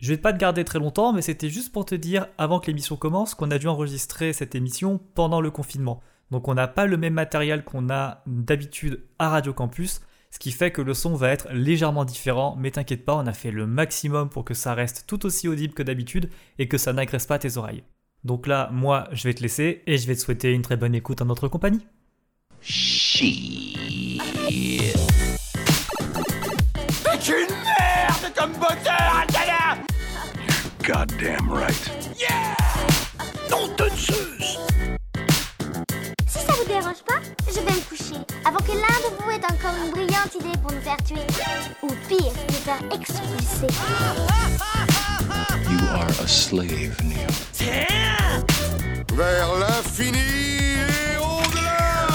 Je vais pas te garder très longtemps, mais c'était juste pour te dire, avant que l'émission commence, qu'on a dû enregistrer cette émission pendant le confinement. Donc on n'a pas le même matériel qu'on a d'habitude à Radio Campus, ce qui fait que le son va être légèrement différent, mais t'inquiète pas, on a fait le maximum pour que ça reste tout aussi audible que d'habitude et que ça n'agresse pas tes oreilles. Donc là, moi, je vais te laisser et je vais te souhaiter une très bonne écoute en notre compagnie. Une merde comme Goddamn right. Yeah Non de Zeus Si ça vous dérange pas, je vais me coucher. Avant que l'un de vous ait encore une brillante idée pour nous faire tuer. Ou pire, nous faire expulser. You are a slave, Neo. Tiens Vers l'infini et au-delà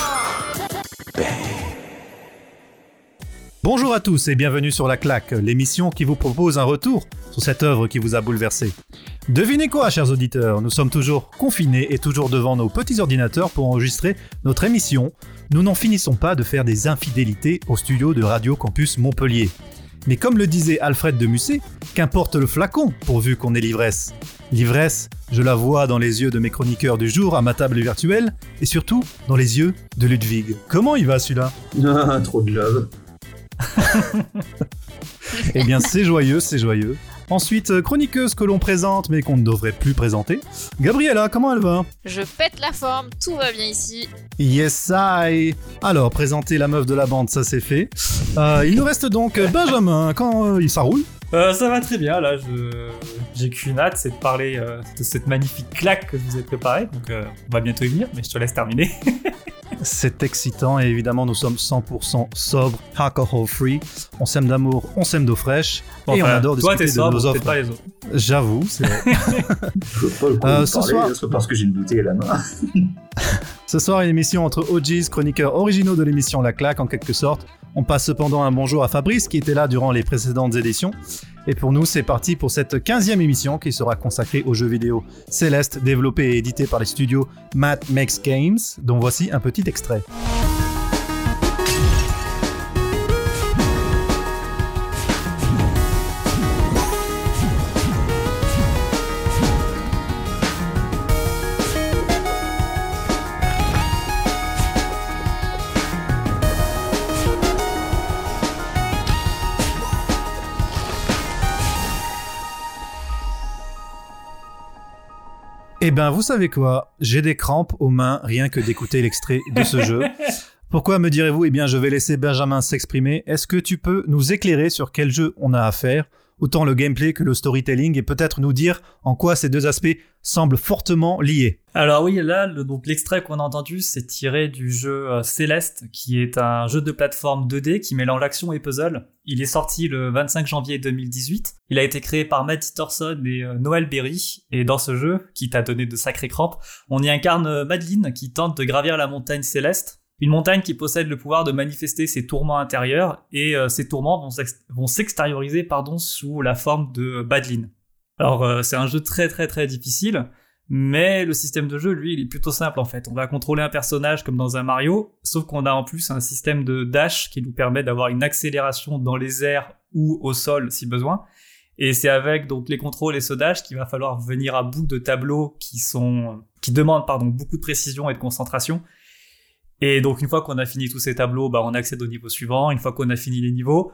Bonjour à tous et bienvenue sur La Claque, l'émission qui vous propose un retour sur cette œuvre qui vous a bouleversé. Devinez quoi, chers auditeurs? Nous sommes toujours confinés et toujours devant nos petits ordinateurs pour enregistrer notre émission. Nous n'en finissons pas de faire des infidélités au studio de Radio Campus Montpellier. Mais comme le disait Alfred de Musset, qu'importe le flacon pourvu qu'on ait l'ivresse. L'ivresse, je la vois dans les yeux de mes chroniqueurs du jour à ma table virtuelle et surtout dans les yeux de Ludwig. Comment il va celui-là? Ah, trop de love. Eh bien, c'est joyeux, c'est joyeux. Ensuite, euh, chroniqueuse que l'on présente mais qu'on ne devrait plus présenter. Gabriella, comment elle va? Je pète la forme, tout va bien ici. Yes, I. Alors, présenter la meuf de la bande, ça c'est fait. Euh, il nous reste donc euh, Benjamin. Quand euh, il ça roule? Euh, ça va très bien, là, je... j'ai qu'une hâte, c'est de parler euh, de cette magnifique claque que je vous ai préparée, donc euh, on va bientôt y venir, mais je te laisse terminer. C'est excitant et évidemment, nous sommes 100% sobres, alcohol free. On s'aime d'amour, on s'aime d'eau fraîche et on adore toi, discuter t'es de sobre, nos offres. pas les autres. J'avoue, c'est vrai. Je veux pas le Euh, ce parler, soir- parce que j'ai une bouteille à la main. Ce soir, une émission entre OGs, chroniqueurs originaux de l'émission La Claque en quelque sorte. On passe cependant un bonjour à Fabrice qui était là durant les précédentes éditions. Et pour nous, c'est parti pour cette 15e émission qui sera consacrée aux jeux vidéo Céleste, développé et édité par les studios Matt Makes Games, dont voici un petit extrait. Eh ben, vous savez quoi? J'ai des crampes aux mains rien que d'écouter l'extrait de ce jeu. Pourquoi me direz-vous? Eh bien, je vais laisser Benjamin s'exprimer. Est-ce que tu peux nous éclairer sur quel jeu on a à faire Autant le gameplay que le storytelling et peut-être nous dire en quoi ces deux aspects semblent fortement liés. Alors oui, là, donc l'extrait qu'on a entendu, c'est tiré du jeu euh, Céleste, qui est un jeu de plateforme 2D qui mélange action et puzzle. Il est sorti le 25 janvier 2018. Il a été créé par Matty Thorson et euh, Noël Berry. Et dans ce jeu, qui t'a donné de sacrées crampes, on y incarne euh, Madeline qui tente de gravir la montagne Céleste. Une montagne qui possède le pouvoir de manifester ses tourments intérieurs, et euh, ces tourments vont s'ex- vont s'extérioriser pardon, sous la forme de Badeline. Alors euh, c'est un jeu très très très difficile, mais le système de jeu, lui, il est plutôt simple en fait. On va contrôler un personnage comme dans un Mario, sauf qu'on a en plus un système de dash qui nous permet d'avoir une accélération dans les airs ou au sol si besoin. Et c'est avec donc les contrôles et ce dash qu'il va falloir venir à bout de tableaux qui sont qui demandent pardon beaucoup de précision et de concentration. Et donc une fois qu'on a fini tous ces tableaux, bah on accède au niveau suivant. Une fois qu'on a fini les niveaux,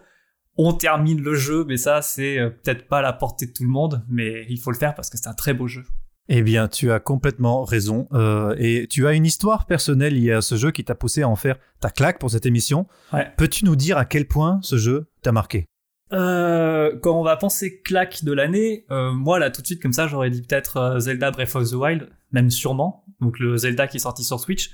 on termine le jeu. Mais ça c'est euh, peut-être pas à la portée de tout le monde, mais il faut le faire parce que c'est un très beau jeu. Eh bien, tu as complètement raison. euh, et tu as une histoire personnelle liée à ce jeu qui t'a poussé à en faire ta claque pour cette émission. Ouais. Peux-tu nous dire à quel point ce jeu t'a marqué? Euh, quand on va penser claque de l'année, euh, moi là tout de suite comme ça j'aurais dit peut-être Zelda Breath of the Wild, même sûrement. Donc le Zelda qui est sorti sur Switch,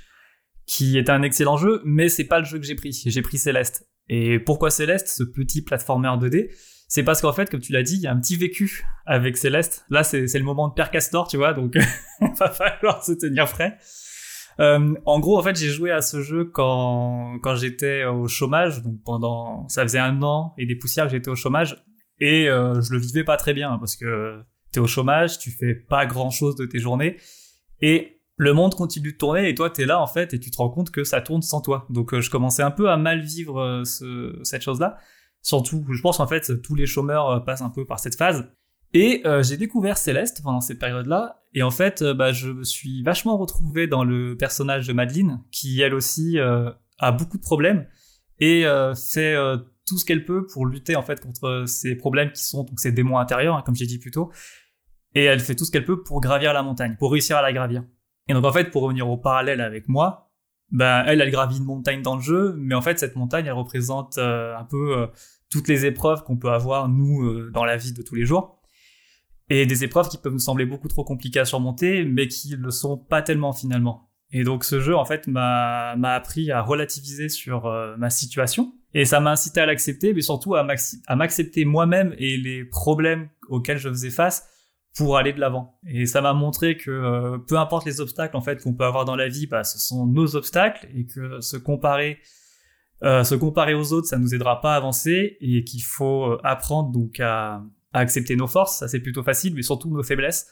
qui est un excellent jeu, mais c'est pas le jeu que j'ai pris. J'ai pris Céleste. Et pourquoi Céleste, ce petit platformer 2D C'est parce qu'en fait, comme tu l'as dit, il y a un petit vécu avec Céleste. Là, c'est le moment de Père Castor, tu vois, donc va falloir se tenir frais. Euh, en gros, en fait, j'ai joué à ce jeu quand quand j'étais au chômage, donc pendant ça faisait un an et des poussières que j'étais au chômage, et euh, je le vivais pas très bien parce que t'es au chômage, tu fais pas grand chose de tes journées, et le monde continue de tourner et toi t'es là en fait et tu te rends compte que ça tourne sans toi. Donc euh, je commençais un peu à mal vivre euh, ce, cette chose-là. Surtout, je pense en fait tous les chômeurs euh, passent un peu par cette phase. Et j'ai découvert Céleste pendant cette période-là. Et en fait, bah, je me suis vachement retrouvé dans le personnage de Madeleine, qui elle aussi a beaucoup de problèmes et fait tout ce qu'elle peut pour lutter en fait contre ces problèmes qui sont donc ces démons intérieurs, hein, comme j'ai dit plus tôt. Et elle fait tout ce qu'elle peut pour gravir la montagne, pour réussir à la gravir. Et donc en fait, pour revenir au parallèle avec moi, ben elle, elle gravit une montagne dans le jeu, mais en fait cette montagne, elle représente euh, un peu euh, toutes les épreuves qu'on peut avoir nous euh, dans la vie de tous les jours et des épreuves qui peuvent nous sembler beaucoup trop compliquées à surmonter, mais qui le sont pas tellement finalement. Et donc ce jeu en fait m'a appris à relativiser sur ma situation et ça m'a incité à l'accepter, mais surtout à m'accepter moi-même et les problèmes auxquels je faisais face pour aller de l'avant. Et ça m'a montré que euh, peu importe les obstacles qu'on peut avoir dans la vie, bah, ce sont nos obstacles et que se comparer euh, se comparer aux autres, ça nous aidera pas à avancer et qu'il faut euh, apprendre donc à, accepter nos forces, ça c'est plutôt facile, mais surtout nos faiblesses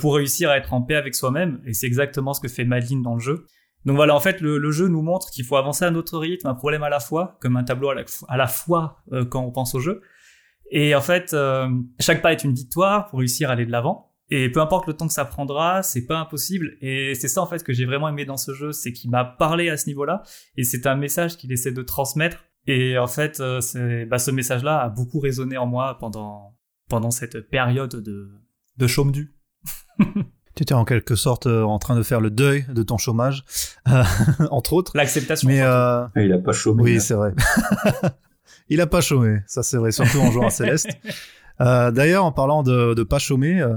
pour réussir à être en paix avec soi-même. Et c'est exactement ce que fait Madeline dans le jeu. Donc voilà, en fait, le, jeu nous montre qu'il faut avancer à notre rythme, un problème à la fois, comme un tableau à la, fois quand on pense au jeu. Et en fait, euh, chaque pas est une victoire pour réussir à aller de l'avant. Et peu importe le temps que ça prendra, c'est pas impossible. Et c'est ça en fait que j'ai vraiment aimé dans ce jeu, c'est qu'il m'a parlé à ce niveau-là. Et c'est un message qu'il essaie de transmettre. Et en fait, euh, bah, ce message-là a beaucoup résonné en moi pendant pendant cette période de de chaume du. Tu étais en quelque sorte euh, en train de faire le deuil de ton chômage, euh, entre autres. L'acceptation. Mais euh, Ah, il a pas chômé. oui, c'est vrai. il a pas chômé, ça c'est vrai, surtout en jouant à Céleste. Euh, D'ailleurs, en parlant de, de pas chômer, euh,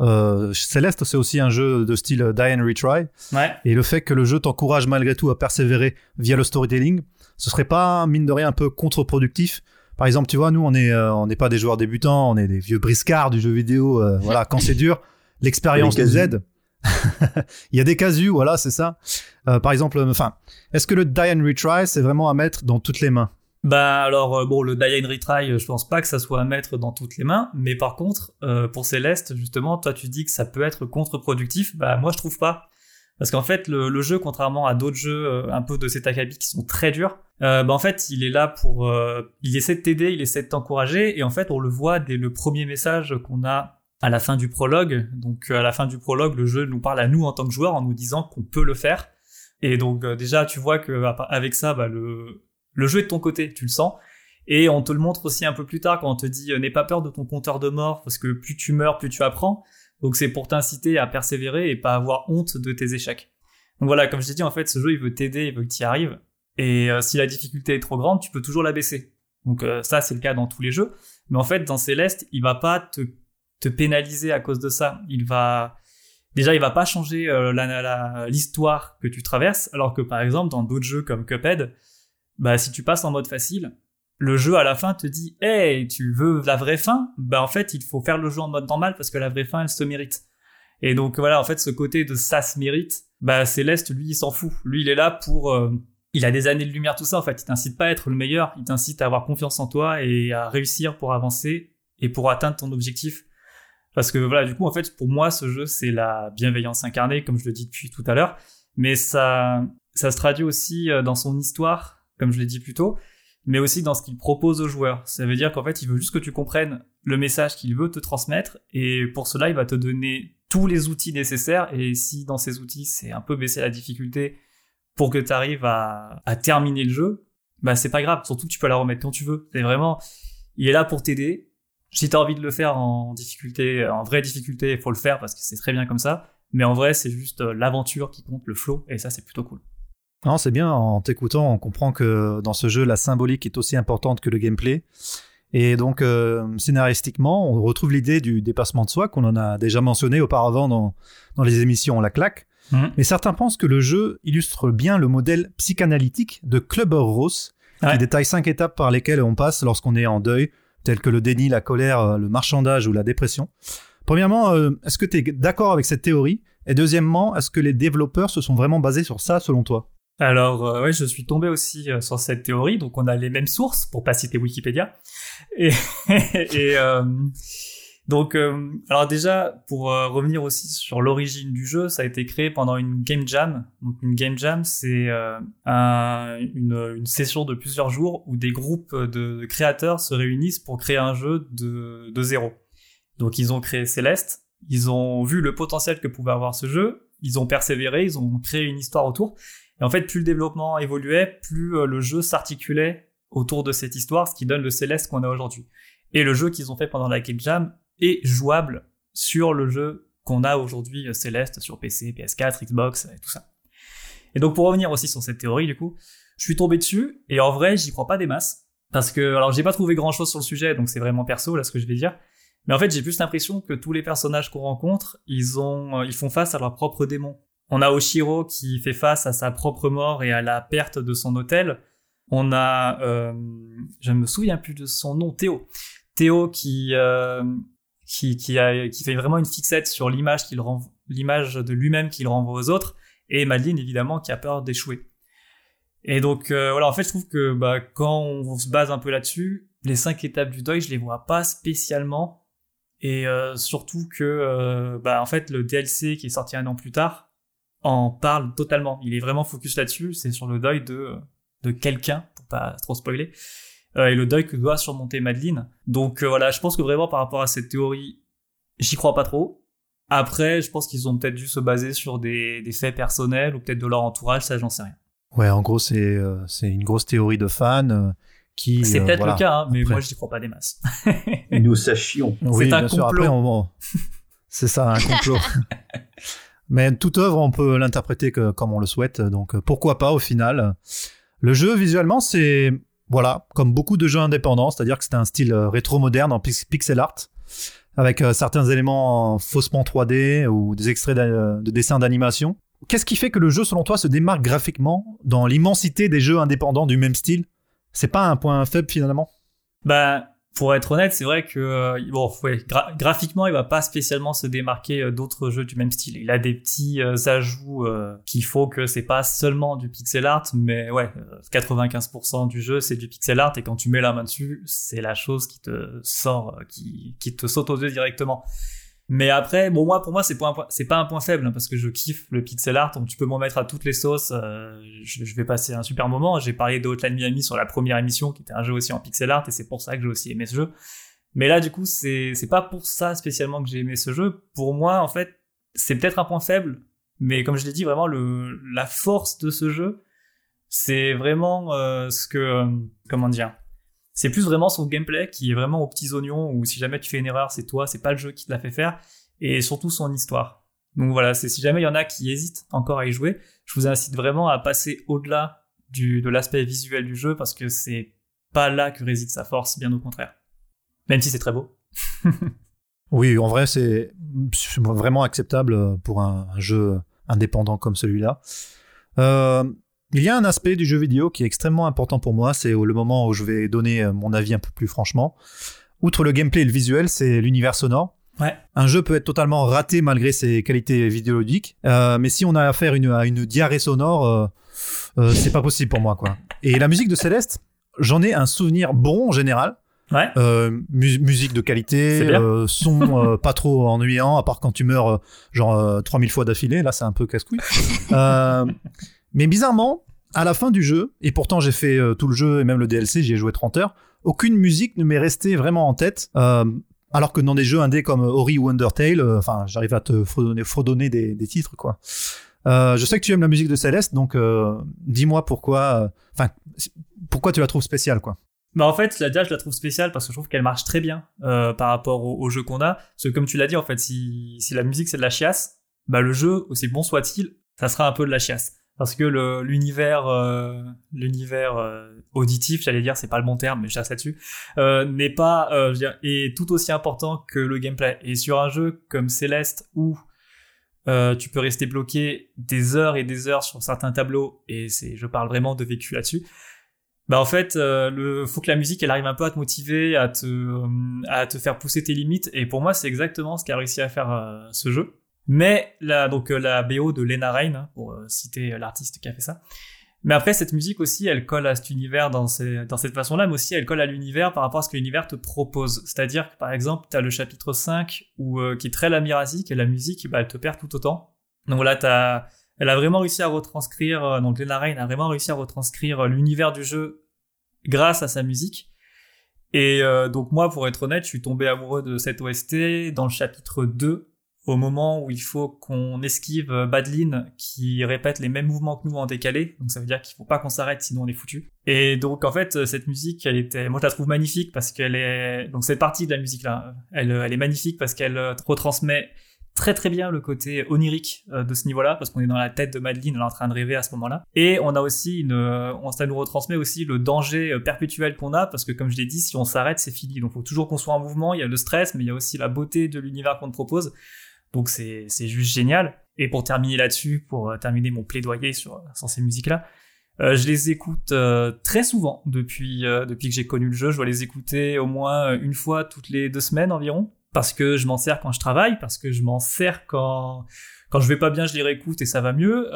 euh, Céleste c'est aussi un jeu de style Die and Retry. Ouais. Et le fait que le jeu t'encourage malgré tout à persévérer via le storytelling, ce serait pas, mine de rien, un peu contre-productif Par exemple, tu vois, nous, on est, euh, on n'est pas des joueurs débutants, on est des vieux briscards du jeu vidéo. euh, voilà, quand c'est dur, l'expérience Les nous aide. Il y a des casus, voilà, c'est ça. Euh, par exemple, enfin, est-ce que le die and retry, c'est vraiment à mettre dans toutes les mains? Bah alors euh, bon le Die and Retry, euh, je pense pas que ça soit à mettre dans toutes les mains, mais par contre euh, pour Céleste justement, toi tu dis que ça peut être contre-productif, bah moi je trouve pas. Parce qu'en fait le, le jeu, contrairement à d'autres jeux euh, un peu de cet acabit qui sont très durs, euh, bah en fait il est là pour, euh, il essaie de t'aider, il essaie de t'encourager, et en fait on le voit dès le premier message qu'on a à la fin du prologue. Donc à la fin du prologue, le jeu nous parle à nous en tant que joueurs en nous disant qu'on peut le faire. Et donc déjà tu vois que avec ça, bah, le le jeu est de ton côté, tu le sens. Et on te le montre aussi un peu plus tard quand on te dit euh, n'aie pas peur de ton compteur de mort parce que plus tu meurs, plus tu apprends. Donc c'est pour t'inciter à persévérer et pas avoir honte de tes échecs. Donc voilà, comme je t'ai dit, en fait, ce jeu il veut t'aider, il veut que tu y arrives. Et euh, si la difficulté est trop grande, tu peux toujours la baisser. Donc euh, ça c'est le cas dans tous les jeux. Mais en fait, dans Céleste, il va pas te, pénaliser à cause de ça. Il va déjà il va pas changer l'histoire que tu traverses, alors que par exemple dans d'autres jeux comme Cuphead, bah si tu passes en mode facile, le jeu à la fin te dit hey tu veux la vraie fin? Bah en fait il faut faire le jeu en mode normal parce que la vraie fin elle se mérite. Et donc voilà en fait ce côté de ça se mérite bah Céleste lui il s'en fout. Lui il est là pour euh, il a des années de lumière tout ça en fait. Il t'incite pas à être le meilleur il t'incite à avoir confiance en toi et à réussir pour avancer et pour atteindre ton objectif. Parce que voilà du coup en fait pour moi ce jeu c'est la bienveillance incarnée comme je le dis depuis tout à l'heure. Mais ça ça se traduit aussi euh, dans son histoire comme je l'ai dit plus tôt mais aussi dans ce qu'il propose aux joueurs. Ça veut dire qu'en fait, il veut juste que tu comprennes le message qu'il veut te transmettre, et pour cela, il va te donner tous les outils nécessaires, et si dans ces outils, c'est un peu baisser la difficulté pour que tu arrives à, terminer le jeu, bah c'est pas grave, surtout que tu peux la remettre quand tu veux. C'est vraiment, il est là pour t'aider. Si t'as envie de le faire en difficulté, en vraie difficulté, il faut le faire parce que c'est très bien comme ça. Mais en vrai, c'est juste euh, l'aventure qui compte, le flow, et ça, c'est plutôt cool. Non, c'est bien, en t'écoutant, on comprend que dans ce jeu, la symbolique est aussi importante que le gameplay. Et donc, euh, scénaristiquement, on retrouve l'idée du dépassement de soi qu'on en a déjà mentionné auparavant dans, dans les émissions La Claque. Mhm. Mais certains pensent que le jeu illustre bien le modèle psychanalytique de Clubber Ross, Ouais. qui détaille cinq étapes par lesquelles on passe lorsqu'on est en deuil, telles que le déni, la colère, le marchandage ou la dépression. Premièrement, euh, est-ce que tu es d'accord avec cette théorie? Et deuxièmement, est-ce que les développeurs se sont vraiment basés sur ça selon toi? Alors, euh, ouais, je suis tombé aussi euh, sur cette théorie, donc on a les mêmes sources, pour pas citer Wikipédia. Et, euh, donc, euh, alors déjà, pour euh, revenir aussi sur l'origine du jeu, ça a été créé pendant une game jam. Donc une game jam, c'est un- une, une session de plusieurs jours où des groupes de créateurs se réunissent pour créer un jeu de, de zéro. Donc ils ont créé Céleste, ils ont vu le potentiel que pouvait avoir ce jeu, ils ont persévéré, ils ont créé une histoire autour. Et en fait, plus le développement évoluait, plus euh, le jeu s'articulait autour de cette histoire, ce qui donne le Céleste qu'on a aujourd'hui. Et le jeu qu'ils ont fait pendant la Game Jam est jouable sur le jeu qu'on a aujourd'hui euh, Céleste sur PC, PS4, Xbox et tout ça. Et donc pour revenir aussi sur cette théorie du coup, je suis tombé dessus et en vrai j'y crois pas des masses parce que alors j'ai pas trouvé grand chose sur le sujet donc c'est vraiment perso là ce que je vais dire. Mais en fait j'ai plus l'impression que tous les personnages qu'on rencontre ils ont euh, ils font face à leurs propres démons. On a Oshiro qui fait face à sa propre mort et à la perte de son hôtel. On a euh, je me souviens plus de son nom Théo. Théo qui euh, qui, qui, a, qui fait vraiment une fixette sur l'image qu'il l'image de lui-même qu'il renvoie aux autres, et Madeline évidemment qui a peur d'échouer. Et donc euh, voilà, en fait, je trouve que bah, quand on se base un peu là-dessus, les cinq étapes du deuil, je les vois pas spécialement, et euh, surtout que euh, bah en fait le DLC qui est sorti un an plus tard en parle totalement. Il est vraiment focus là-dessus. C'est sur le deuil de de quelqu'un, pour pas trop spoiler. Euh, et le deuil que doit surmonter Madeline. Donc euh, voilà, je pense que vraiment par rapport à cette théorie, j'y crois pas trop. Après, je pense qu'ils ont peut-être dû se baser sur des, des faits personnels ou peut-être de leur entourage, ça j'en sais rien. Ouais, en gros, c'est euh, c'est une grosse théorie de fans euh, qui. C'est euh, peut-être voilà. le cas, hein, mais Après- moi j'y crois pas des masses. Et nous sachions. Oui, C'est un bien sûr, complot. après, on- c'est ça, un complot. Mais toute œuvre, on peut l'interpréter comme on le souhaite, donc euh, pourquoi pas au final. Le jeu, visuellement, c'est, voilà, comme beaucoup de jeux indépendants, c'est-à-dire que c'est un style euh, rétro-moderne en pix- pixel art, avec euh, certains éléments faussement 3D ou des extraits de dessins d'animation. Qu'est-ce qui fait que le jeu, selon toi, se démarque graphiquement dans l'immensité des jeux indépendants du même style? C'est pas un point faible finalement? Bah, pour être honnête, c'est vrai que euh, bon, ouais, gra- graphiquement, il va pas spécialement se démarquer euh, d'autres jeux du même style. Il a des petits euh, ajouts euh, qu'il faut que c'est pas seulement du pixel art, mais ouais, euh, 95% du jeu c'est du pixel art et quand tu mets la main dessus, c'est la chose qui te sort, qui qui te saute aux yeux directement. Mais après, bon moi pour moi c'est pas pas un point faible hein, parce que je kiffe le pixel art, donc tu peux m'en mettre à toutes les sauces. euh, je, je vais passer un super moment. J'ai parlé de Hotline Miami sur la première émission, qui était un jeu aussi en pixel art, et c'est pour ça que j'ai aussi aimé ce jeu. Mais là du coup c'est pas pour ça spécialement que j'ai aimé ce jeu. Pour moi en fait c'est peut-être un point faible, mais comme je l'ai dit vraiment le la force de ce jeu c'est vraiment euh, ce que euh, comment dire c'est plus vraiment son gameplay qui est vraiment aux petits oignons où si jamais tu fais une erreur, c'est toi, c'est pas le jeu qui te l'a fait faire et surtout son histoire. Donc voilà, si jamais il y en a qui hésitent encore à y jouer, je vous incite vraiment à passer au-delà du de l'aspect visuel du jeu parce que c'est pas là que réside sa force, bien au contraire. Même si c'est très beau. Oui, en vrai, c'est vraiment acceptable pour un, un jeu indépendant comme celui-là. Euh, il y a un aspect du jeu vidéo qui est extrêmement important pour moi, c'est le moment où je vais donner euh, mon avis un peu plus franchement. Outre le gameplay et le visuel, c'est l'univers sonore. Ouais. Un jeu peut être totalement raté malgré ses qualités vidéoludiques, euh, mais si on a affaire une, à une diarrhée sonore, euh, euh, c'est pas possible pour moi, quoi. Et la musique de Céleste, j'en ai un souvenir bon en général. Ouais. Euh, mu- musique de qualité, son pas trop ennuyant, à part quand tu meurs genre euh, 3000 fois d'affilée, là c'est un peu casse-couille. Mais bizarrement, à la fin du jeu, et pourtant j'ai fait euh, tout le jeu et même le DLC, j'y ai joué 30 heures, aucune musique ne m'est restée vraiment en tête. euh, alors que dans des jeux indés comme Ori ou Undertale, euh, enfin j'arrive à te fredonner, des, titres quoi. Je sais que tu aimes la musique de Céleste, donc dis-moi pourquoi, enfin pourquoi tu la trouves spéciale quoi. Bah en fait, déjà je la trouve spéciale parce que je trouve qu'elle marche très bien par rapport au, au jeu qu'on a. Parce que comme tu l'as dit, en fait, si, si la musique c'est de la chiasse, bah le jeu, aussi bon soit-il, ça sera un peu de la chiasse. Parce que l'univers, euh, l'univers euh, auditif, j'allais dire, c'est pas le bon terme, mais je chasse là-dessus, euh, n'est pas, euh, je veux dire, est tout aussi important que le gameplay. Et sur un jeu comme Céleste où euh, tu peux rester bloqué des heures et des heures sur certains tableaux, et c'est, je parle vraiment de vécu là-dessus. Bah en fait, euh, le faut que la musique elle arrive un peu à te motiver, à te à te faire pousser tes limites. Et pour moi, c'est exactement ce qu'a réussi à faire ce jeu. Mais là, donc euh, la BO de Lena Rain, hein, pour euh, citer l'artiste qui a fait ça. Mais après, cette musique aussi, elle colle à cet univers dans, cette façon-là, mais aussi elle colle à l'univers par rapport à ce que l'univers te propose. C'est-à-dire que par exemple, tu as le chapitre 5 où, euh, qui est très lamirasique et la musique, bah, elle te perd tout autant. Donc là, t'as, elle a vraiment réussi à retranscrire, euh, donc Lena Rain a vraiment réussi à retranscrire euh, l'univers du jeu grâce à sa musique. Et euh, donc moi, pour être honnête, je suis tombé amoureux de cette OST dans le chapitre 2, au moment où il faut qu'on esquive euh, Badline qui répète les mêmes mouvements que nous en décalé. Donc ça veut dire qu'il faut pas qu'on s'arrête sinon on est foutu. Et donc en fait cette musique, elle était, moi je la trouve magnifique parce qu'elle est, donc cette partie de la musique là, elle, elle est magnifique parce qu'elle euh, retransmet très très bien le côté onirique euh, de ce niveau-là parce qu'on est dans la tête de Madeline, elle est en train de rêver à ce moment-là. Et on a aussi une, ça nous retransmet aussi le danger perpétuel qu'on a parce que comme je l'ai dit, si on s'arrête, c'est fini. Donc faut toujours qu'on soit en mouvement. Il y a le stress, mais il y a aussi la beauté de l'univers qu'on te propose. Donc c'est c'est juste génial. Et pour terminer là-dessus, pour euh, terminer mon plaidoyer sur, sur ces musiques-là, euh, je les écoute euh, très souvent depuis depuis que j'ai connu le jeu. Je dois les écouter au moins une fois toutes les deux semaines environ, parce que je m'en sers quand je travaille, parce que je m'en sers quand quand je vais pas bien, je les réécoute et ça va mieux.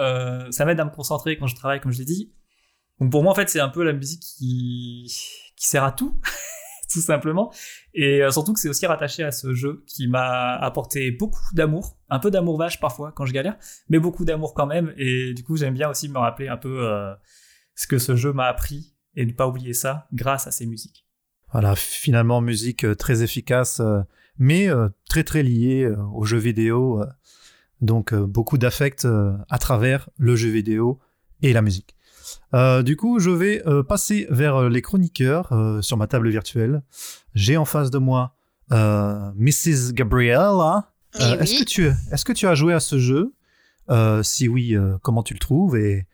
ça m'aide à me concentrer quand je travaille, comme je l'ai dit. Donc pour moi, en fait, c'est un peu la musique qui qui sert à tout. tout simplement. Et euh, surtout que c'est aussi rattaché à ce jeu qui m'a apporté beaucoup d'amour, un peu d'amour vache parfois quand je galère, mais beaucoup d'amour quand même. Et du coup, j'aime bien aussi me rappeler un peu euh, ce que ce jeu m'a appris et ne pas oublier ça grâce à ces musiques. Voilà, finalement, musique euh, très efficace, mais très très liée au jeu vidéo. Donc, beaucoup d'affect à travers le jeu vidéo et la musique. Euh, du coup, je vais euh, passer vers euh, les chroniqueurs sur ma table virtuelle. J'ai en face de moi Mrs. Gabriella. Eh est-ce que tu est-ce que tu as joué à ce jeu? Si oui, comment tu le trouves? Et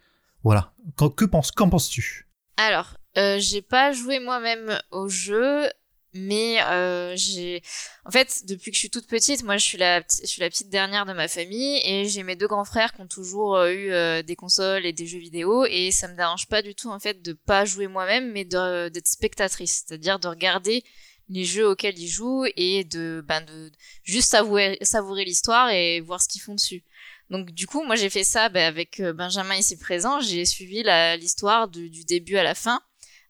voilà, que penses qu'en penses-tu? Alors, j'ai pas joué moi-même au jeu mais euh, j'ai en fait depuis que je suis toute petite moi je suis la je suis la petite dernière de ma famille et j'ai mes deux grands frères qui ont toujours euh, eu euh, des consoles et des jeux vidéo et ça me dérange pas du tout en fait de pas jouer moi-même mais d'être spectatrice c'est-à-dire de regarder les jeux auxquels ils jouent et de ben de juste savourer savourer l'histoire et voir ce qu'ils font dessus. Donc du coup moi j'ai fait ça ben, avec Benjamin ici présent. J'ai suivi l'histoire du début à la fin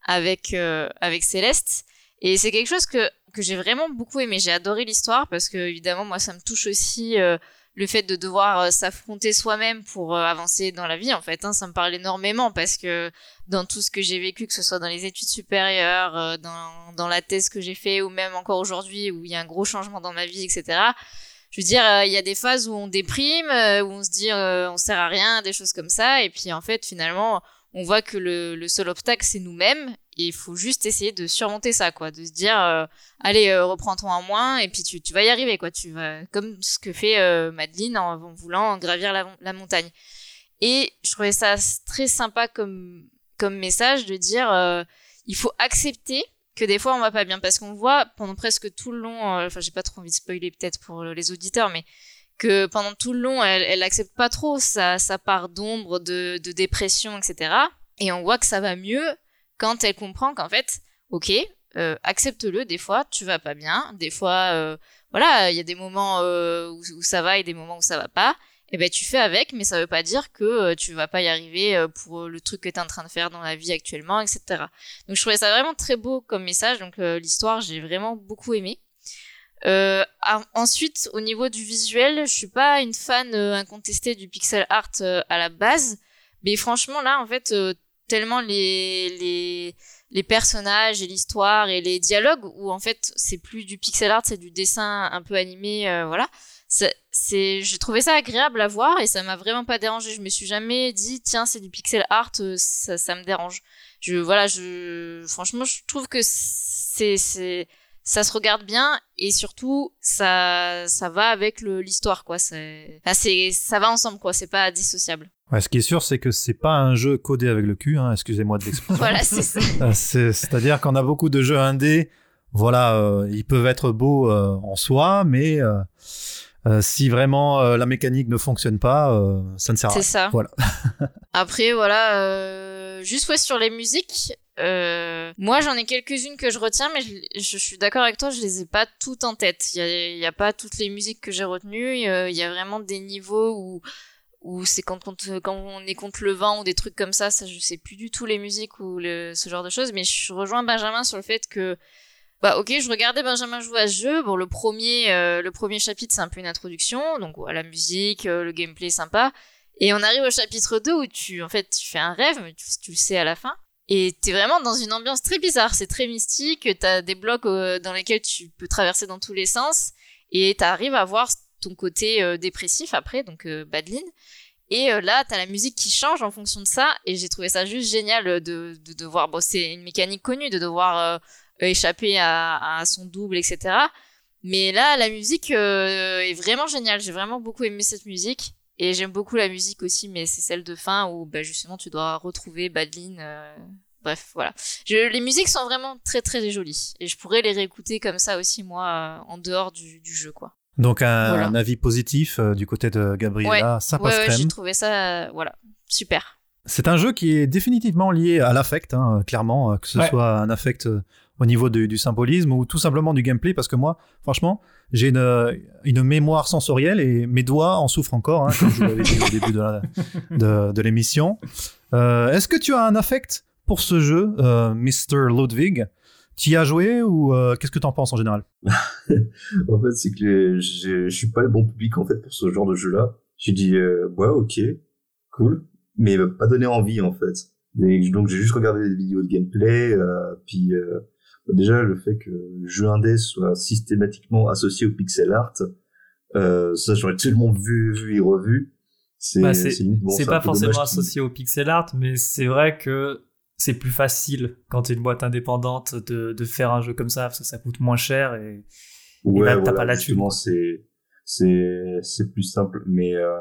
avec avec Céleste et c'est quelque chose que, que j'ai vraiment beaucoup aimé. J'ai adoré l'histoire parce que, évidemment, moi, ça me touche aussi euh, le fait de devoir euh, s'affronter soi-même pour euh, avancer dans la vie. En fait, hein, ça me parle énormément parce que dans tout ce que j'ai vécu, que ce soit dans les études supérieures, dans, dans la thèse que j'ai fait ou même encore aujourd'hui où il y a un gros changement dans ma vie, etc. Je veux dire, il y a des phases où on déprime, où on se dit on sert à rien, des choses comme ça. Et puis, en fait, finalement, on voit que le, le seul obstacle, c'est nous-mêmes il faut juste essayer de surmonter ça, quoi, de se dire, euh, allez, euh, reprends-toi en moins, et puis tu, tu, vas y arriver, quoi. Tu vas, comme ce que fait euh, Madeline en, voulant gravir la, la, montagne. Et je trouvais ça très sympa comme, comme message de dire, il faut accepter que des fois on va pas bien, parce qu'on voit pendant presque tout le long, enfin j'ai pas trop envie de spoiler peut-être pour les auditeurs, mais que pendant tout le long, elle, elle accepte pas trop sa, sa part d'ombre, de, de dépression, etc. Et on voit que ça va mieux quand elle comprend qu'en fait, ok, euh, accepte-le, des fois tu vas pas bien, des fois, euh, voilà, il y a des moments euh, où, ça va et des moments où ça va pas, et eh ben tu fais avec, mais ça veut pas dire que tu vas pas y arriver pour le truc que tu es en train de faire dans la vie actuellement, etc. Donc je trouvais ça vraiment très beau comme message, donc l'histoire j'ai vraiment beaucoup aimé. ensuite, au niveau du visuel, je suis pas une fan incontestée du pixel art à la base, mais franchement là, en fait, tellement les, les, personnages et l'histoire et les dialogues où en fait c'est plus du pixel art, c'est du dessin un peu animé, euh, voilà. J'ai trouvé ça agréable à voir et ça m'a vraiment pas dérangé. Je me suis jamais dit tiens c'est du pixel art, euh, ça, ça me dérange. Je voilà, je franchement je trouve que c'est c'est ça se regarde bien et surtout ça ça va avec l'histoire quoi. Ça va ensemble quoi. C'est pas dissociable ce qui est sûr, c'est que c'est pas un jeu codé avec le cul, hein, excusez-moi de l'expression. voilà, c'est ça. Euh, c'est-à-dire qu'on a beaucoup de jeux indés, voilà, euh, ils peuvent être beaux euh, en soi, mais si vraiment la mécanique ne fonctionne pas, ça ne sert à rien. C'est ça. Voilà. Après, voilà, juste ouais, sur les musiques, moi j'en ai quelques-unes que je retiens, mais je, je suis d'accord avec toi, je les ai pas toutes en tête. Il y a, a, pas toutes les musiques que j'ai retenues. Il y a vraiment des niveaux où ou c'est quand, on est contre le vent ou des trucs comme ça, ça je sais plus du tout les musiques ou ce genre de choses, mais je rejoins Benjamin sur le fait que bah ok, je regardais Benjamin jouer à ce jeu. Bon, le premier, euh, le premier chapitre c'est un peu une introduction, donc la musique, euh, le gameplay sympa, et on arrive au chapitre 2 où tu en fait tu fais un rêve, mais tu, tu le sais à la fin. Et t'es vraiment dans une ambiance très bizarre, c'est très mystique, t'as des blocs euh, dans lesquels tu peux traverser dans tous les sens, et t'arrives à voir ton côté euh, dépressif après, donc euh, Badlin. Et euh, là, t'as la musique qui change en fonction de ça, et j'ai trouvé ça juste génial de, de devoir, bon, c'est une mécanique connue, de devoir échapper à, son double, etc. Mais là, la musique est vraiment géniale, j'ai vraiment beaucoup aimé cette musique. Et j'aime beaucoup la musique aussi, mais c'est celle de fin où bah, justement tu dois retrouver Badlin. Euh... Bref, voilà. Les musiques sont vraiment très très jolies. Et je pourrais les réécouter comme ça aussi, moi, en dehors du, jeu, quoi. Donc un, voilà. un avis positif euh, du côté de Gabriella, ouais. ça passe ouais, ouais, crème. J'ai trouvé ça, euh, voilà, super. C'est un jeu qui est définitivement lié à l'affect, hein, clairement, que ce Ouais. soit un affect euh, au niveau du, du symbolisme ou tout simplement du gameplay, parce que moi, franchement, j'ai une, une mémoire sensorielle et mes doigts en souffrent encore, hein, comme je vous l'avais dit au début de, la- de, de l'émission. Euh, Est-ce que tu as un affect pour ce jeu, euh, Mr. Ludwig? Tu y as joué ou euh, qu'est-ce que tu en penses en général? En fait, c'est que je, je suis pas le bon public en fait pour ce genre de jeu-là. J'ai dit euh, ouais, ok, cool, mais il m'a pas donné envie en fait. Et donc j'ai juste regardé des vidéos de gameplay, euh, puis euh, déjà le fait que le jeu indé soit systématiquement associé au pixel art, euh, ça j'aurais tellement vu, vu et revu. C'est Bah, bon, pas forcément associé au pixel art, mais c'est vrai que c'est plus facile quand t'es une boîte indépendante de, de faire un jeu comme ça parce que ça coûte moins cher et, Ouais, là, t'as voilà, pas la c'est c'est c'est plus simple, mais euh,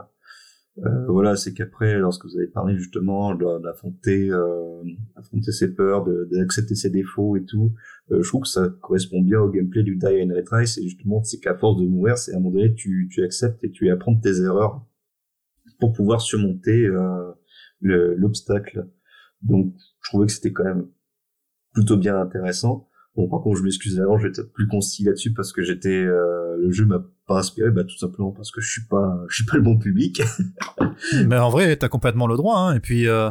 euh, voilà, c'est qu'après, lorsque vous avez parlé justement d'affronter euh, affronter ses peurs, d'accepter ses défauts et tout, euh, je trouve que ça correspond bien au gameplay du Die and Retry. C'est justement, c'est qu'à force de mourir, c'est à un moment donné, tu tu acceptes et tu apprends tes erreurs pour pouvoir surmonter euh, le- l'obstacle. Donc, je trouvais que c'était quand même plutôt bien intéressant. Bon, par contre, je m'excuse avant, je vais être plus concis là-dessus parce que j'étais, euh, le jeu m'a pas inspiré, bah tout simplement parce que je suis pas, je suis pas le bon public. Mais en vrai, t'as complètement le droit. Hein. Et puis, euh,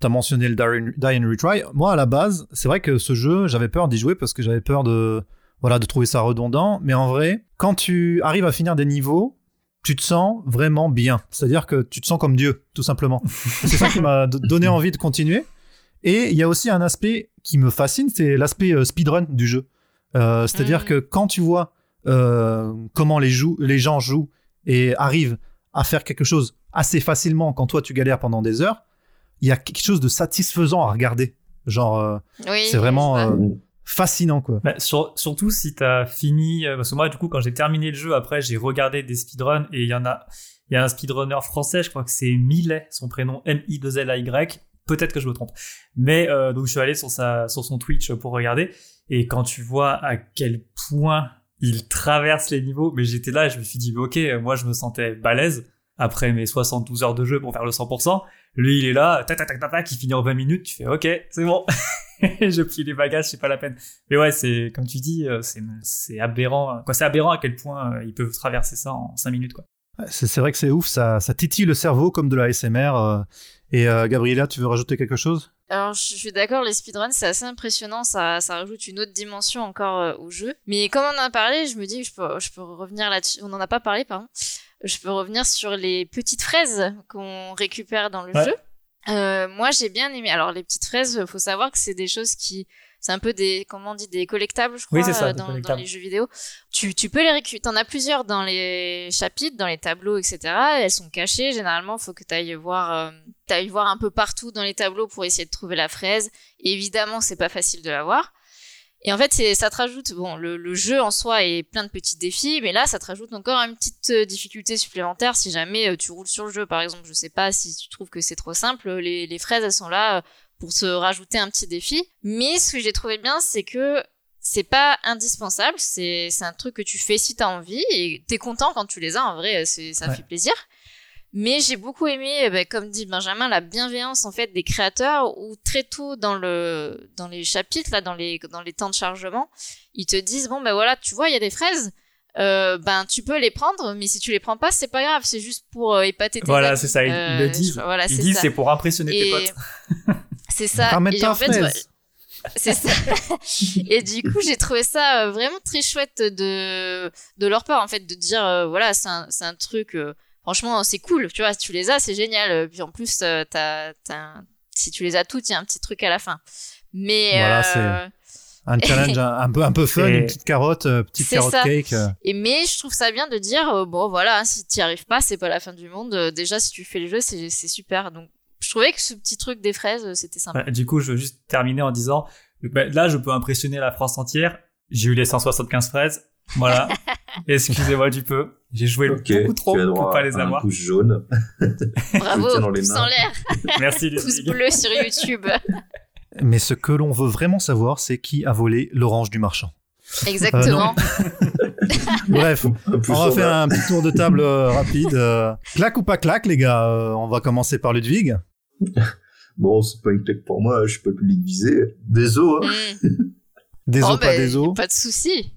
t'as mentionné le Die and- Retry. Moi, à la base, c'est vrai que ce jeu, j'avais peur d'y jouer parce que j'avais peur de, voilà, de trouver ça redondant. Mais en vrai, quand tu arrives à finir des niveaux, tu te sens vraiment bien. C'est-à-dire que tu te sens comme Dieu, tout simplement. c'est ça qui m'a donné envie de continuer. Et il y a aussi un aspect qui me fascine, c'est l'aspect euh, speedrun du jeu. Euh, C'est-à-dire Mhm. que quand tu vois euh, comment les, jou- les gens jouent et arrivent à faire quelque chose assez facilement quand toi tu galères pendant des heures, il y a quelque chose de satisfaisant à regarder. Genre, euh, Oui, c'est vraiment fascinant, quoi. Bah, sur- surtout si t'as fini, euh, parce que moi du coup quand j'ai terminé le jeu après j'ai regardé des speedruns et il y en a, il y a un speedrunner français, je crois que c'est Millet, son prénom M-I-2-L-A-Y, peut-être que je me trompe, mais euh, donc je suis allé sur sa, sur son Twitch pour regarder et quand tu vois à quel point il traverse les niveaux, mais j'étais là et je me suis dit ok, moi je me sentais balèze après mes 72 heures de jeu pour faire le 100%, lui il est là, tac tac tac tac, tac il finit en 20 minutes, tu fais ok, c'est bon. je plie les bagages, c'est pas la peine. Mais ouais, c'est comme tu dis, euh, c'est aberrant. Quoi, c'est aberrant à quel point euh, ils peuvent traverser ça en 5 minutes quoi. C'est vrai que c'est ouf, ça, ça titille le cerveau comme de la SMR. euh. Et euh, Gabriela, tu veux rajouter quelque chose? Alors, je suis d'accord, les speedruns, c'est assez impressionnant, ça, ça rajoute une autre dimension encore euh, au jeu. Mais comme on en a parlé, je me dis que je peux, je peux revenir là-dessus. On n'en a pas parlé, pardon. Je peux revenir sur les petites fraises qu'on récupère dans le Ouais. jeu. Euh, moi, j'ai bien aimé. Alors, les petites fraises, faut savoir que c'est des choses qui, c'est un peu des, comment on dit, des collectables, je crois, Oui, ça, euh, dans, les jeux vidéo. Tu, tu peux les récupérer. T'en as plusieurs dans les chapitres, dans les tableaux, etc. Elles sont cachées. Généralement, faut que tu ailles voir, euh, t'ailles voir un peu partout dans les tableaux pour essayer de trouver la fraise. Et évidemment, c'est pas facile de la voir. Et en fait, c'est, ça te rajoute, bon, le, le jeu en soi est plein de petits défis, mais là, ça te rajoute encore une petite euh, difficulté supplémentaire si jamais euh, tu roules sur le jeu, par exemple. Je sais pas si tu trouves que c'est trop simple, les, les fraises, elles sont là euh, pour te rajouter un petit défi. Mais ce que j'ai trouvé bien, c'est que c'est pas indispensable, c'est, c'est un truc que tu fais si t'as envie, et t'es content quand tu les as, en vrai, c'est, ça Ouais. fait plaisir. Mais j'ai beaucoup aimé, ben, comme dit Benjamin, la bienveillance en fait des créateurs où très tôt dans le dans les chapitres là, dans les dans les temps de chargement, ils te disent bon ben voilà, tu vois, il y a des fraises, euh, ben tu peux les prendre, mais si tu les prends pas, c'est pas grave, c'est juste pour euh, épater tes Voilà, amis. c'est ça, ils, Euh, le disent. je- Voilà, ils disent ça. c'est pour impressionner tes potes. c'est ça. Et en fait, ouais, c'est ça. et du coup, j'ai trouvé ça euh, vraiment très chouette de de leur part en fait de dire euh, voilà, c'est un c'est un truc euh, franchement, c'est cool, tu vois, si tu les as, c'est génial. Euh, Puis en plus, euh, t'as t'as un- si tu les as toutes, il y a un petit truc à la fin. Mais Voilà, euh, c'est- Un challenge un, un peu, un peu fun, une petite carotte, euh, petite carotte ça. cake. euh. Et mais je trouve ça bien de dire euh, bon voilà si t'y arrives pas c'est pas la fin du monde Euh, déjà si tu fais le jeu c'est c'est super donc je trouvais que ce petit truc des fraises euh, c'était sympa Bah, du coup, je veux juste terminer en disant, bah, là, je peux impressionner la France entière. J'ai eu les 175 fraises. Voilà. Excusez-moi du peu. J'ai joué beaucoup trop tu as droit pour pas les à un avoir. pouce jaune. bravo les pouce en l'air Merci pouce Ludwig. bleu sur YouTube Mais ce que l'on veut vraiment savoir, c'est qui a volé l'orange du marchand. exactement Bref, Un pouce on va faire un petit tour de table euh, rapide. euh. Claque ou pas claque, les gars Euh, On va commencer par Ludwig. Bon, c'est pas une claque pour moi, je suis pas le public visé. Désolé. Hein. Mm. Des Oh, os, pas bah, des os. pas de souci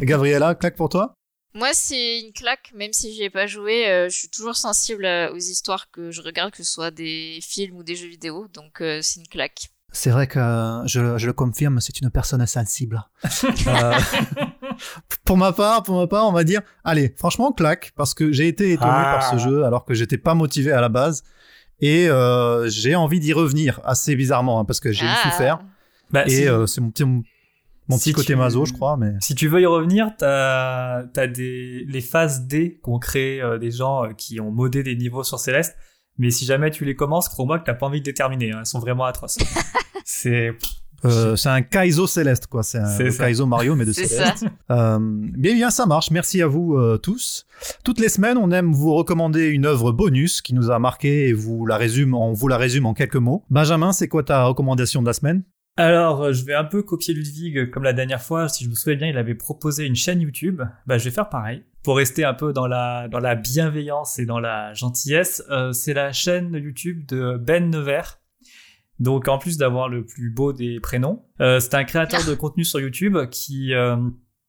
Gabriella, claque pour toi moi c'est une claque même si j'y ai pas joué euh, je suis toujours sensible euh, aux histoires que je regarde que ce soit des films ou des jeux vidéo donc euh, c'est une claque C'est vrai que euh, je, je le confirme, c'est une personne sensible. Euh, pour ma part, pour ma part, on va dire, allez, franchement, claque, parce que j'ai été étonné Ah. par ce jeu alors que j'étais pas motivé à la base. Et euh, j'ai envie d'y revenir assez bizarrement, hein, parce que j'ai Ah. souffert. Bah, Et euh, c'est mon petit, mon petit si côté tu- maso, je crois. Mais si tu veux y revenir, t'as as des les phases D qu'ont créé euh, des gens euh, qui ont modé des niveaux sur Céleste. Mais si jamais tu les commences, crois-moi que t'as pas envie de les terminer. hein. Elles sont vraiment atroces. c'est euh, c'est un Kaizo Céleste, quoi. C'est un C'est. Kaizo Mario, mais de c'est Céleste. ça Euh, bien, bien, ça marche. Merci à vous euh, tous. Toutes les semaines, on aime vous recommander une œuvre bonus qui nous a marqué et vous la résume, on vous la résume en quelques mots. Benjamin, c'est quoi ta recommandation de la semaine? Alors, euh, je vais un peu copier Ludwig euh, comme la dernière fois. Si je me souviens bien, il avait proposé une chaîne YouTube. Bah, je vais faire pareil. Pour rester un peu dans la, dans la bienveillance et dans la gentillesse, euh, c'est la chaîne YouTube de Ben Nevers. Donc, en plus d'avoir le plus beau des prénoms, euh, c'est un créateur de contenu sur YouTube qui, euh,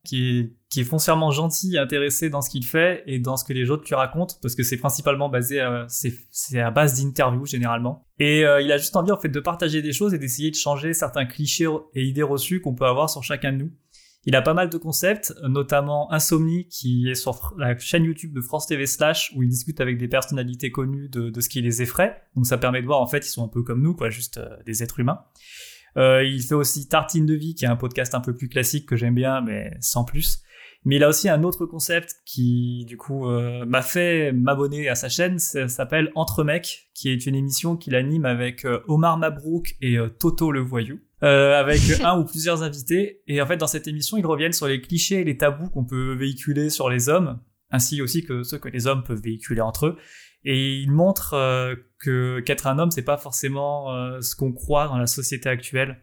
qui, est, qui est foncièrement gentil, intéressé dans ce qu'il fait et dans ce que les autres lui racontent, parce que c'est principalement basé, euh, c'est c'est à base d'interviews généralement. Et euh, il a juste envie en fait de partager des choses et d'essayer de changer certains clichés et idées reçues qu'on peut avoir sur chacun de nous. Il a pas mal de concepts, notamment Insomnie, qui est sur la chaîne YouTube de France TV Slash, où il discute avec des personnalités connues de, de ce qui les effraie. Donc ça permet de voir, en fait, ils sont un peu comme nous, quoi, juste euh, des êtres humains. Euh, il fait aussi Tartine de vie, qui est un podcast un peu plus classique que j'aime bien, mais sans plus. Mais il a aussi un autre concept qui, du coup, euh, m'a fait m'abonner à sa chaîne. Ça s'appelle Entre mecs, qui est une émission qu'il anime avec euh, Omar Mabrouk et euh, Toto le voyou, euh, avec un ou plusieurs invités. Et en fait, dans cette émission, ils reviennent sur les clichés et les tabous qu'on peut véhiculer sur les hommes, ainsi aussi que ceux que les hommes peuvent véhiculer entre eux. Et il montre euh, que qu'être un homme, c'est pas forcément euh, ce qu'on croit dans la société actuelle.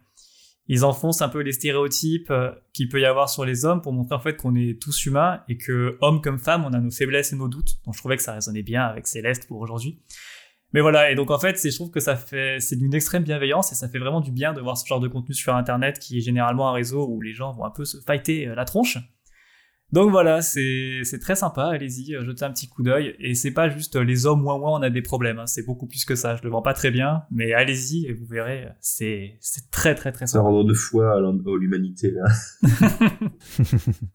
Ils enfoncent un peu les stéréotypes euh, qu'il peut y avoir sur les hommes pour montrer en fait qu'on est tous humains et que hommes comme femmes, on a nos faiblesses et nos doutes. Donc je trouvais que ça résonnait bien avec Céleste pour aujourd'hui. Mais voilà, et donc en fait, je trouve que ça fait, c'est d'une extrême bienveillance et ça fait vraiment du bien de voir ce genre de contenu sur Internet qui est généralement un réseau où les gens vont un peu se fighter euh, la tronche. Donc voilà, c'est c'est très sympa, allez-y, euh, jetez un petit coup d'œil. Et c'est pas juste euh, les hommes, ouin ouin, on a des problèmes, hein, c'est beaucoup plus que ça. Je le vends pas très bien, mais allez-y et vous verrez, c'est c'est très très très Ça sympa. rendre de foi à l'hum- à l'humanité, là.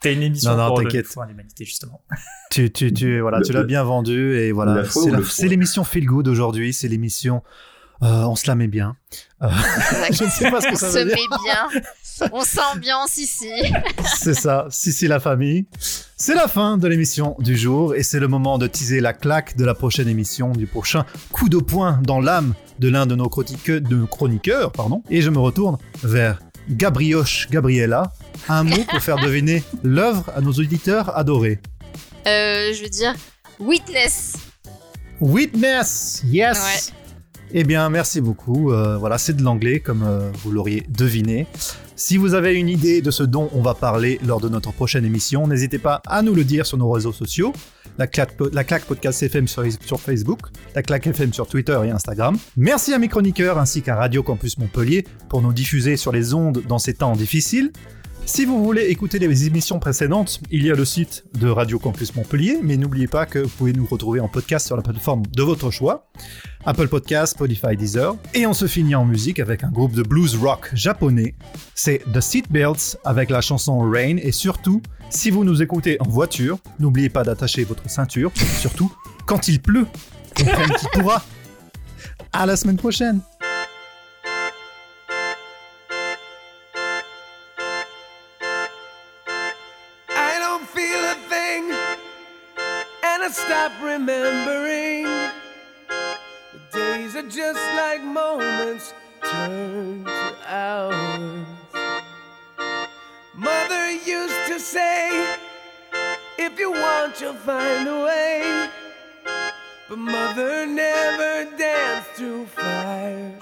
T'as une émission Non, non, pour donner foi à l'humanité justement. Tu, tu, tu, voilà, Le- tu l'as bien vendu et voilà. C'est l'émission Feel Good aujourd'hui. C'est l'émission. Euh, on se la met bien. Je ne sais pas ce que ça on se met bien on s'ambiance ici C'est ça, si si la famille. C'est la fin de l'émission du jour et c'est le moment de teaser la claque de la prochaine émission, du prochain coup de poing dans l'âme de l'un de nos chroniqueurs, de chroniqueurs pardon. Et je me retourne vers Gabrioche Gabriella. Un mot pour faire deviner l'œuvre à nos auditeurs adorés. euh, je veux dire witness Witness, yes. Eh bien, merci beaucoup. Euh, voilà, c'est de l'anglais, comme euh, vous l'auriez deviné. Si vous avez une idée de ce dont on va parler lors de notre prochaine émission, n'hésitez pas à nous le dire sur nos réseaux sociaux. La claque, la claque podcast FM sur, sur Facebook, la claque FM sur Twitter et Instagram. Merci à mes chroniqueurs ainsi qu'à Radio Campus Montpellier pour nous diffuser sur les ondes dans ces temps difficiles. Si vous voulez écouter les émissions précédentes, il y a le site de Radio Campus Montpellier, mais n'oubliez pas que vous pouvez nous retrouver en podcast sur la plateforme de votre choix, Apple Podcast, Spotify, Deezer. Et on se finit en musique avec un groupe de blues rock japonais, c'est The Seatbelts avec la chanson Rain et surtout, si vous nous écoutez en voiture, n'oubliez pas d'attacher votre ceinture, surtout quand il pleut. Comprenne qui pourra. À la semaine prochaine. stop remembering. The days are just like moments turn to hours. Mother used to say, If you want, you'll find a way. But mother never danced through fire.